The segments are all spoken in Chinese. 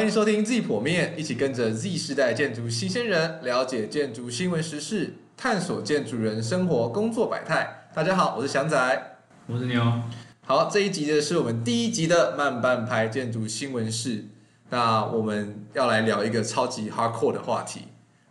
欢迎收听 Z 破面，一起跟着 Z 世代建筑新鲜人了解建筑新闻时事，探索建筑人生活工作百态。大家好，我是翔仔，我是牛。好，这一集呢是我们第一集的慢半拍建筑新闻室。那我们要来聊一个超级 hardcore 的话题，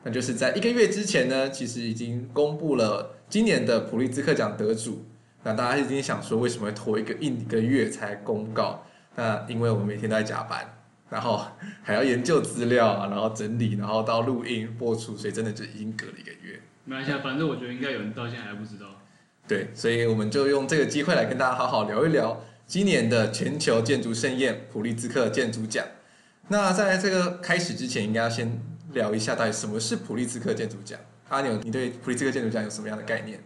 那就是在一个月之前呢，其实已经公布了今年的普利兹克奖得主。那大家一定想说，为什么会拖一个一个月才公告？那因为我们每天都在加班。然后还要研究资料啊，然后整理，然后到录音播出，所以真的就已经隔了一个月。没关系，反正我觉得应该有人到现在还不知道。对，所以我们就用这个机会来跟大家好好聊一聊今年的全球建筑盛宴——普利兹克建筑奖。那在这个开始之前，应该要先聊一下到底什么是普利兹克建筑奖。阿牛，你对普利兹克建筑奖有什么样的概念？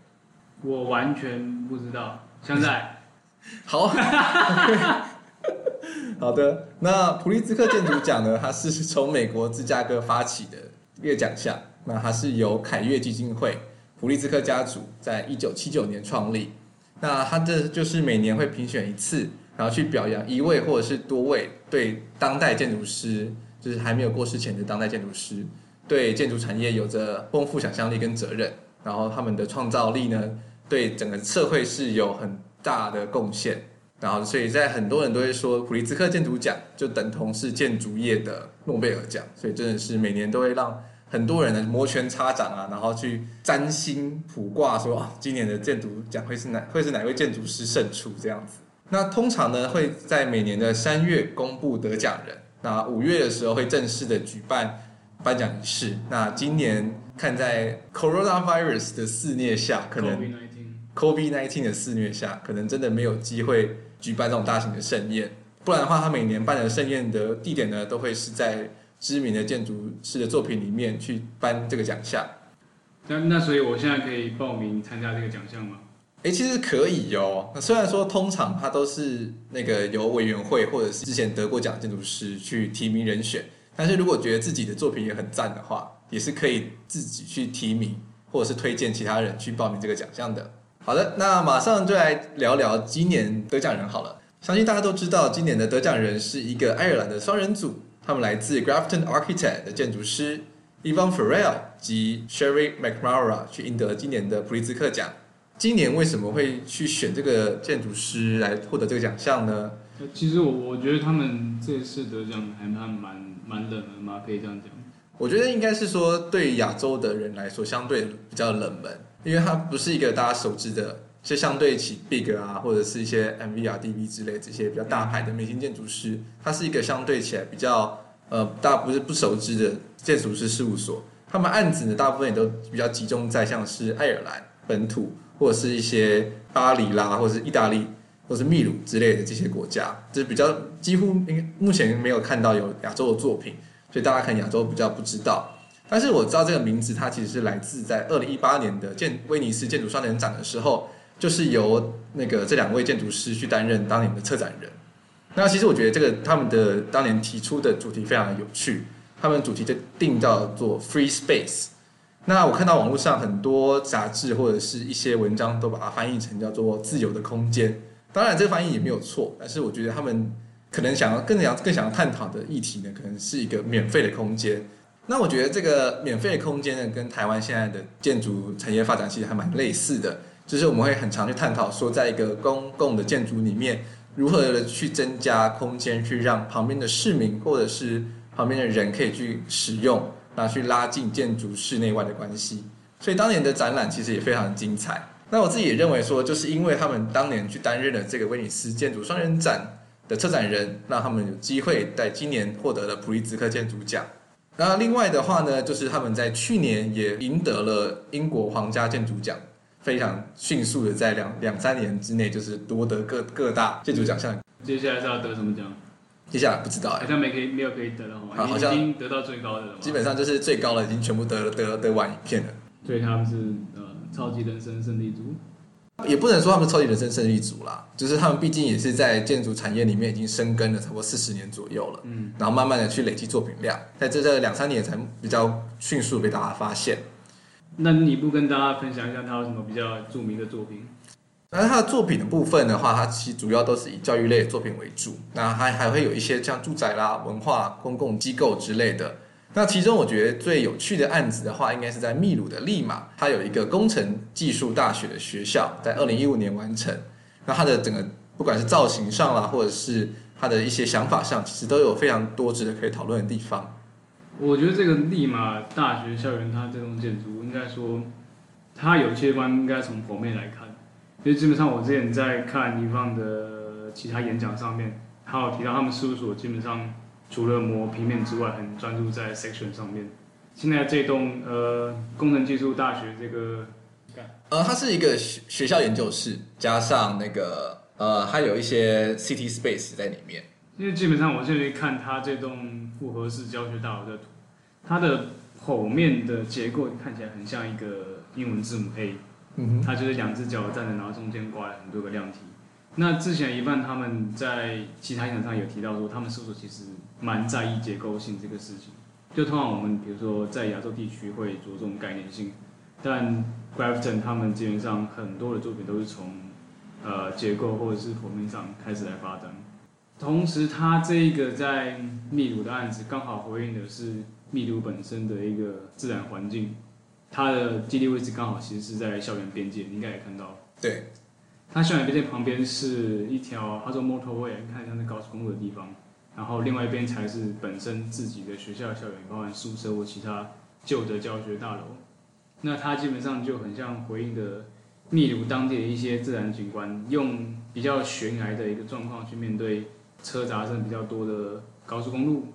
我完全不知道。现在，好。好的，那普利兹克建筑奖呢？它是从美国芝加哥发起的一个奖项。那它是由凯悦基金会、普利兹克家族在一九七九年创立。那它这就是每年会评选一次，然后去表扬一位或者是多位对当代建筑师，就是还没有过世前的当代建筑师，对建筑产业有着丰富想象力跟责任，然后他们的创造力呢，对整个社会是有很大的贡献。然后，所以在很多人都会说，普利兹克建筑奖就等同是建筑业的诺贝尔奖，所以真的是每年都会让很多人的摩拳擦掌啊，然后去占星卜卦说，说今年的建筑奖会是哪会是哪位建筑师胜出这样子。那通常呢会在每年的三月公布得奖人，那五月的时候会正式的举办颁奖仪式。那今年看在 Coronavirus 的肆虐下，可能 COVID-19 的肆虐下，可能真的没有机会。举办这种大型的盛宴，不然的话，他每年办的盛宴的地点呢，都会是在知名的建筑师的作品里面去颁这个奖项。那那所以，我现在可以报名参加这个奖项吗？诶，其实可以哦。那虽然说通常他都是那个由委员会或者是之前得过奖建筑师去提名人选，但是如果觉得自己的作品也很赞的话，也是可以自己去提名或者是推荐其他人去报名这个奖项的。好的，那马上就来聊聊今年得奖人好了。相信大家都知道，今年的得奖人是一个爱尔兰的双人组，他们来自 Grafton Architect 的建筑师 Yvonne Farrell 及 Sherry McNamara 去赢得今年的普利兹克奖。今年为什么会去选这个建筑师来获得这个奖项呢？其实我我觉得他们这次得奖还蛮蛮蛮冷门嘛，可以这样讲。我觉得应该是说，对亚洲的人来说，相对比较冷门。因为它不是一个大家熟知的，就相对起 Big 啊，或者是一些 MVRDV 之类这些比较大牌的明星建筑师，它是一个相对起来比较呃大不是不熟知的建筑师事务所。他们案子呢，大部分也都比较集中在像是爱尔兰本土，或者是一些巴黎啦，或者是意大利，或是秘鲁之类的这些国家，就是比较几乎应目前没有看到有亚洲的作品，所以大家可能亚洲比较不知道。但是我知道这个名字，它其实是来自在二零一八年的建威尼斯建筑双年展的时候，就是由那个这两位建筑师去担任当年的策展人。那其实我觉得这个他们的当年提出的主题非常的有趣，他们主题就定叫做 Free Space。那我看到网络上很多杂志或者是一些文章都把它翻译成叫做自由的空间。当然这个翻译也没有错，但是我觉得他们可能想要更想更想要探讨的议题呢，可能是一个免费的空间。那我觉得这个免费的空间呢，跟台湾现在的建筑产业发展其实还蛮类似的，就是我们会很常去探讨说，在一个公共的建筑里面，如何的去增加空间，去让旁边的市民或者是旁边的人可以去使用，然后去拉近建筑室内外的关系。所以当年的展览其实也非常精彩。那我自己也认为说，就是因为他们当年去担任了这个威尼斯建筑双人展的策展人，让他们有机会在今年获得了普利兹克建筑奖。那另外的话呢，就是他们在去年也赢得了英国皇家建筑奖，非常迅速的在两两三年之内，就是夺得各各大建筑奖项。接下来是要得什么奖？接下来不知道，好像没可以没有可以得的话，好像已经得到最高的了。基本上就是最高的已经全部得得得完一片了。所以他们是呃超级人生胜利组。也不能说他们超级人生胜利组啦，就是他们毕竟也是在建筑产业里面已经深耕了差不多四十年左右了，嗯，然后慢慢的去累积作品量，在这这两三年才比较迅速被大家发现。那你不跟大家分享一下他有什么比较著名的作品？那他的作品的部分的话，他其实主要都是以教育类的作品为主，那还还会有一些像住宅啦、文化、公共机构之类的。那其中我觉得最有趣的案子的话，应该是在秘鲁的利马，它有一个工程技术大学的学校，在二零一五年完成。那它的整个不管是造型上啦，或者是它的一些想法上，其实都有非常多值得可以讨论的地方。我觉得这个利马大学校园，它这栋建筑应该说，它有些地方应该从剖面来看，因为基本上我之前在看尼方的其他演讲上面，他有提到他们事务所基本上。除了磨平面之外，很专注在 section 上面。现在这栋呃工程技术大学这个，呃，它是一个学学校研究室，加上那个呃，还有一些 city space 在里面。因为基本上我现在看它这栋复合式教学大楼的图，它的剖面的结构看起来很像一个英文字母 A，嗯哼，它就是两只脚站着，然后中间挂了很多个量体。那之前一半他们在其他演讲上有提到说，他们搜索其实蛮在意结构性这个事情？就通常我们比如说在亚洲地区会着重概念性，但 Grafton 他们基本上很多的作品都是从呃结构或者是剖面上开始来发展。同时，他这一个在秘鲁的案子刚好回应的是秘鲁本身的一个自然环境，它的基地位置刚好其实是在校园边界，你应该也看到。对。它校园边界旁边是一条，他说 motorway，看像是高速公路的地方，然后另外一边才是本身自己的学校校园，包含宿舍或其他旧的教学大楼。那它基本上就很像回应的秘鲁当地的一些自然景观，用比较悬崖的一个状况去面对车杂声比较多的高速公路。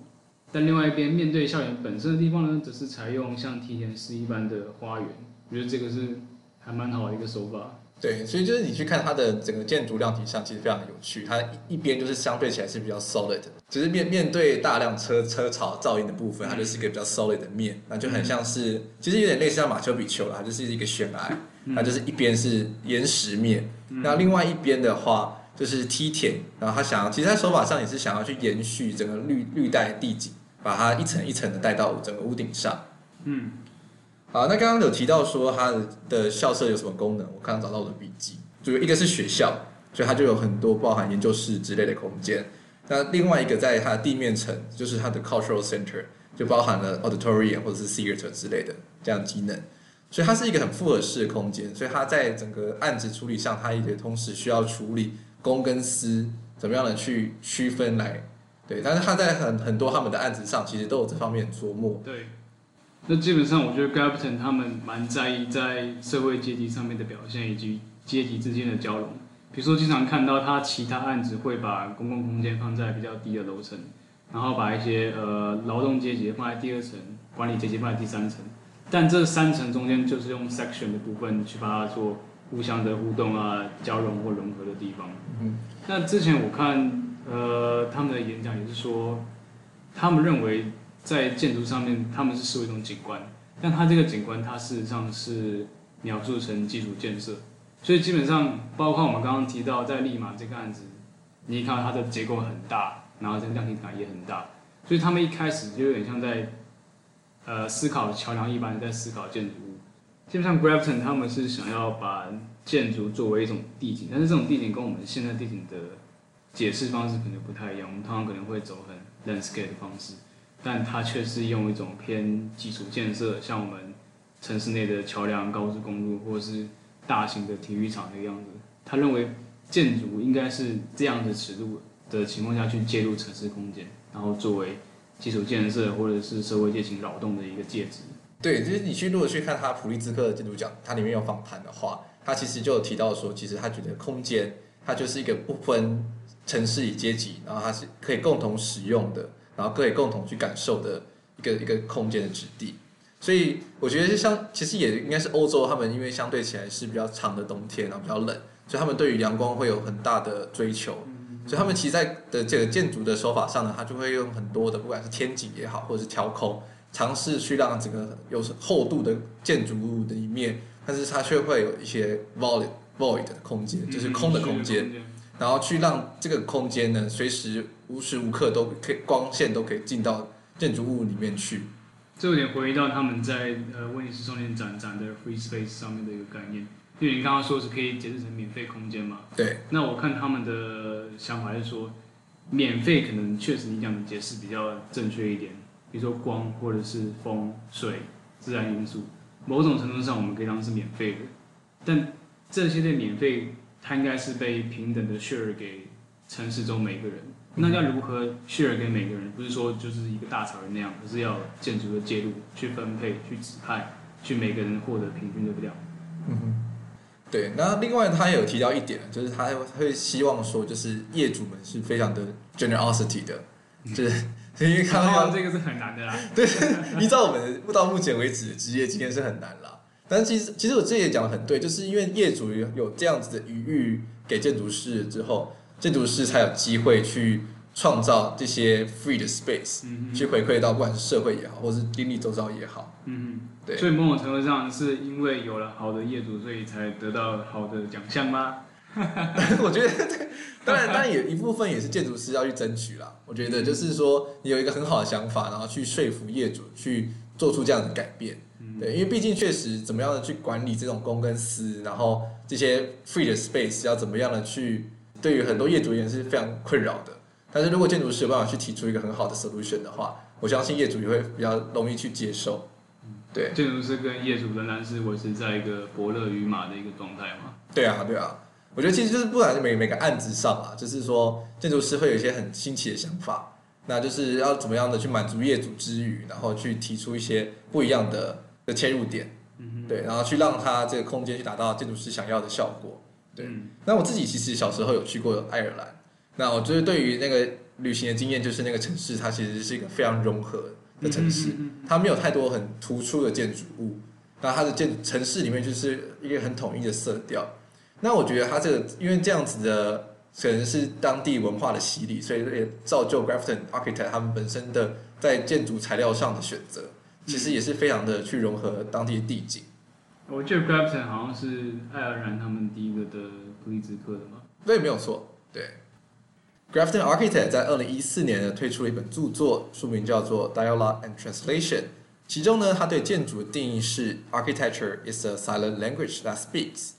但另外一边面对校园本身的地方呢，则是采用像梯田式一般的花园。我觉得这个是还蛮好的一个手法。对，所以就是你去看它的整个建筑量体上，其实非常有趣。它一边就是相对起来是比较 solid，只是面面对大量车车潮噪音的部分，它就是一个比较 solid 的面，那就很像是，其实有点类似像马丘比丘啦，它就是一个悬崖，它就是一边是岩石面，那另外一边的话就是梯田，然后他想要，其实他手法上也是想要去延续整个绿绿带地景，把它一层一层的带到整个屋顶上，嗯。好，那刚刚有提到说它的校舍有什么功能？我刚刚找到我的笔记，就一个是学校，所以它就有很多包含研究室之类的空间。那另外一个在它的地面层，就是它的 cultural center，就包含了 auditorium 或者是 theater 之类的这样机能。所以它是一个很复合式的空间。所以它在整个案子处理上，它也同时需要处理公跟私怎么样的去区分来，对。但是它在很很多他们的案子上，其实都有这方面琢磨。对。那基本上，我觉得 Grafton 他们蛮在意在社会阶级上面的表现，以及阶级之间的交融。比如说，经常看到他其他案子会把公共空间放在比较低的楼层，然后把一些呃劳动阶级放在第二层，管理阶级放在第三层。但这三层中间就是用 section 的部分去把它做互相的互动啊、交融或融合的地方。嗯，那之前我看呃他们的演讲也是说，他们认为。在建筑上面，他们是视为一种景观，但它这个景观，它事实上是描述成基础建设，所以基本上，包括我们刚刚提到在利马这个案子，你看到它的结构很大，然后这个量体感也很大，所以他们一开始就有点像在，呃，思考桥梁一般在思考建筑物。基本上，Grafton 他们是想要把建筑作为一种地景，但是这种地景跟我们现在地景的解释方式可能不太一样，我们通常可能会走很 landscape 的方式。但它却是用一种偏基础建设，像我们城市内的桥梁、高速公路，或者是大型的体育场的样子。他认为建筑应该是这样的尺度的情况下去介入城市空间，然后作为基础建设或者是社会阶层扰动的一个介质。对，就是你去如果去看他普利兹克的建筑奖，它里面有访谈的话，他其实就有提到说，其实他觉得空间它就是一个不分城市与阶级，然后它是可以共同使用的。然后可以共同去感受的一个一个空间的质地，所以我觉得像其实也应该是欧洲，他们因为相对起来是比较长的冬天，然后比较冷，所以他们对于阳光会有很大的追求，所以他们其实在的这个建筑的手法上呢，他就会用很多的不管是天井也好，或者是挑空，尝试去让整个有厚度的建筑物的一面，但是它却会有一些 void void 的空间，就是空的空间。然后去让这个空间呢，随时无时无刻都可以光线都可以进到建筑物里面去。这有点回到他们在呃威尼斯双年展展的 free space 上面的一个概念。因为你刚刚说是可以解释成免费空间嘛？对。那我看他们的想法是说，免费可能确实你讲的解释比较正确一点，比如说光或者是风、水、自然因素，某种程度上我们可以当是免费的。但这些的免费，它应该是被平等的 share 给城市中每个人。那要如何 share 给每个人？不是说就是一个大草原那样，而是要建筑的介入去分配、去指派，去每个人获得平均的量。嗯哼。对，那另外他也有提到一点，就是他会希望说，就是业主们是非常的 generosity 的，就是 因为看到这个是很难的啦。对，依照我们到目前为止的职业经验是很难啦。但其实其实我这也讲的很对，就是因为业主有有这样子的余裕给建筑师之后，建筑师才有机会去。创造这些 free 的 space，嗯、去回馈到不管是社会也好，或是邻里周遭也好。嗯嗯，对。所以某种程度上是因为有了好的业主，所以才得到好的奖项吗？我觉得，当然，当然也一部分也是建筑师要去争取啦。我觉得就是说，你有一个很好的想法，然后去说服业主去做出这样的改变。嗯、对，因为毕竟确实怎么样的去管理这种公跟私，然后这些 free 的 space 要怎么样的去，对于很多业主而言是非常困扰的。但是如果建筑师有办法去提出一个很好的 solution 的话，我相信业主也会比较容易去接受。对，建筑师跟业主仍然是维持在一个伯乐与马的一个状态嘛？对啊，对啊。我觉得其实就是不管是每每个案子上啊，就是说建筑师会有一些很新奇的想法，那就是要怎么样的去满足业主之余，然后去提出一些不一样的的切入点。嗯，对，然后去让他这个空间去达到建筑师想要的效果。对，嗯，那我自己其实小时候有去过爱尔兰。那我觉得对于那个旅行的经验，就是那个城市它其实是一个非常融合的城市，它没有太多很突出的建筑物，那它的建城市里面就是一个很统一的色调。那我觉得它这个因为这样子的可能是当地文化的洗礼，所以也造就 Grafton Architect 他们本身的在建筑材料上的选择，其实也是非常的去融合当地的地景。我记得 Grafton 好像是爱尔兰他们第一个的普利兹克的吗？对，没有错，对。Grafton Architect 在二零一四年呢推出了一本著作，书名叫做《Dialogue and Translation》。其中呢，他对建筑的定义是 “Architecture is a silent language that speaks”。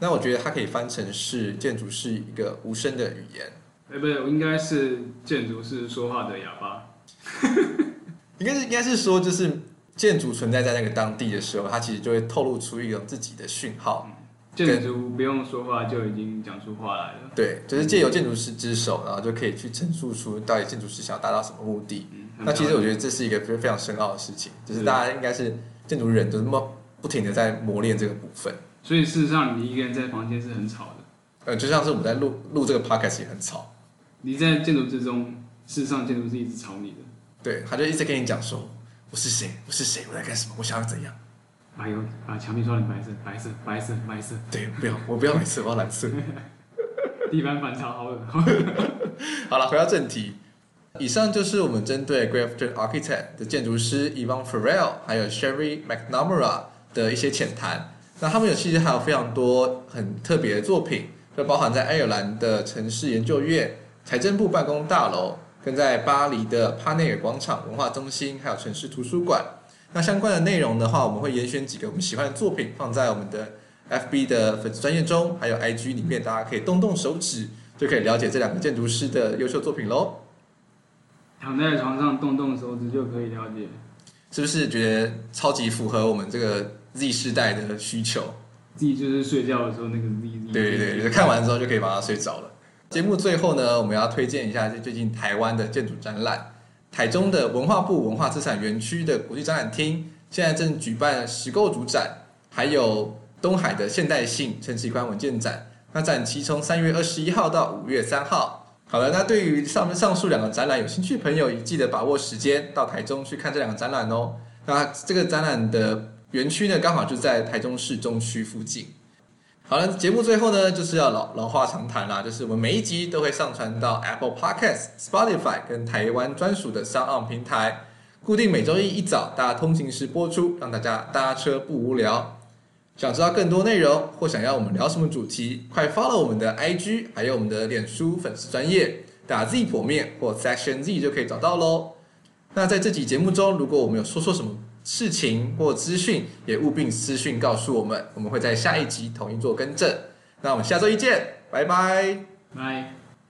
那我觉得它可以翻成是建筑是一个无声的语言。哎，不对，应该是建筑是说话的哑巴。应该是应该是说，就是建筑存在在那个当地的时候，它其实就会透露出一种自己的讯号。建筑不用说话就已经讲出话来了。对，就是借由建筑师之手，然后就可以去陈述出到底建筑师想要达到什么目的。嗯、那其实我觉得这是一个非非常深奥的事情，就是大家应该是建筑人，就是不不停的在磨练这个部分。所以事实上，你一个人在房间是很吵的。呃，就像是我们在录录这个 podcast 也很吵。你在建筑之中，事实上建筑是一直吵你的。对，他就一直跟你讲说：“我是谁？我是谁？我在干什么？我想要怎样？”把油把墙壁刷成白色，白色，白色，白色。对，不要，我不要白色，我要蓝色。地板反潮，好冷。好了，回到正题。以上就是我们针对 Grafton Architect 的建筑师 Yvonne Farrell 还有 Sherry McNamara 的一些浅谈。那他们有其实还有非常多很特别的作品，就包含在爱尔兰的城市研究院、财政部办公大楼，跟在巴黎的帕内尔广场文化中心，还有城市图书馆。那相关的内容的话，我们会严选几个我们喜欢的作品放在我们的 FB 的粉丝专页中，还有 IG 里面，大家可以动动手指就可以了解这两个建筑师的优秀作品喽。躺在床上动动手指就可以了解，是不是觉得超级符合我们这个 Z 世代的需求？Z 就是睡觉的时候那个 Z。对对对，看完之后就可以把它睡着了。节目最后呢，我们要推荐一下最近台湾的建筑展览。台中的文化部文化资产园区的国际展览厅现在正举办石构主展，还有东海的现代性陈其宽文件展。那展期从三月二十一号到五月三号。好了，那对于上面上述两个展览有兴趣的朋友，也记得把握时间到台中去看这两个展览哦。那这个展览的园区呢，刚好就在台中市中区附近。好了，节目最后呢，就是要老老话常谈啦，就是我们每一集都会上传到 Apple Podcast、Spotify 跟台湾专属的 SoundOn 平台，固定每周一一早大家通勤时播出，让大家搭车不无聊。想知道更多内容或想要我们聊什么主题，快 follow 我们的 IG，还有我们的脸书粉丝专业，打 Z 剖面或 Section Z 就可以找到喽。那在这集节目中，如果我们有说错什么事情或资讯，也务必私讯告诉我们，我们会在下一集统一做更正。那我们下周一见，拜拜，拜。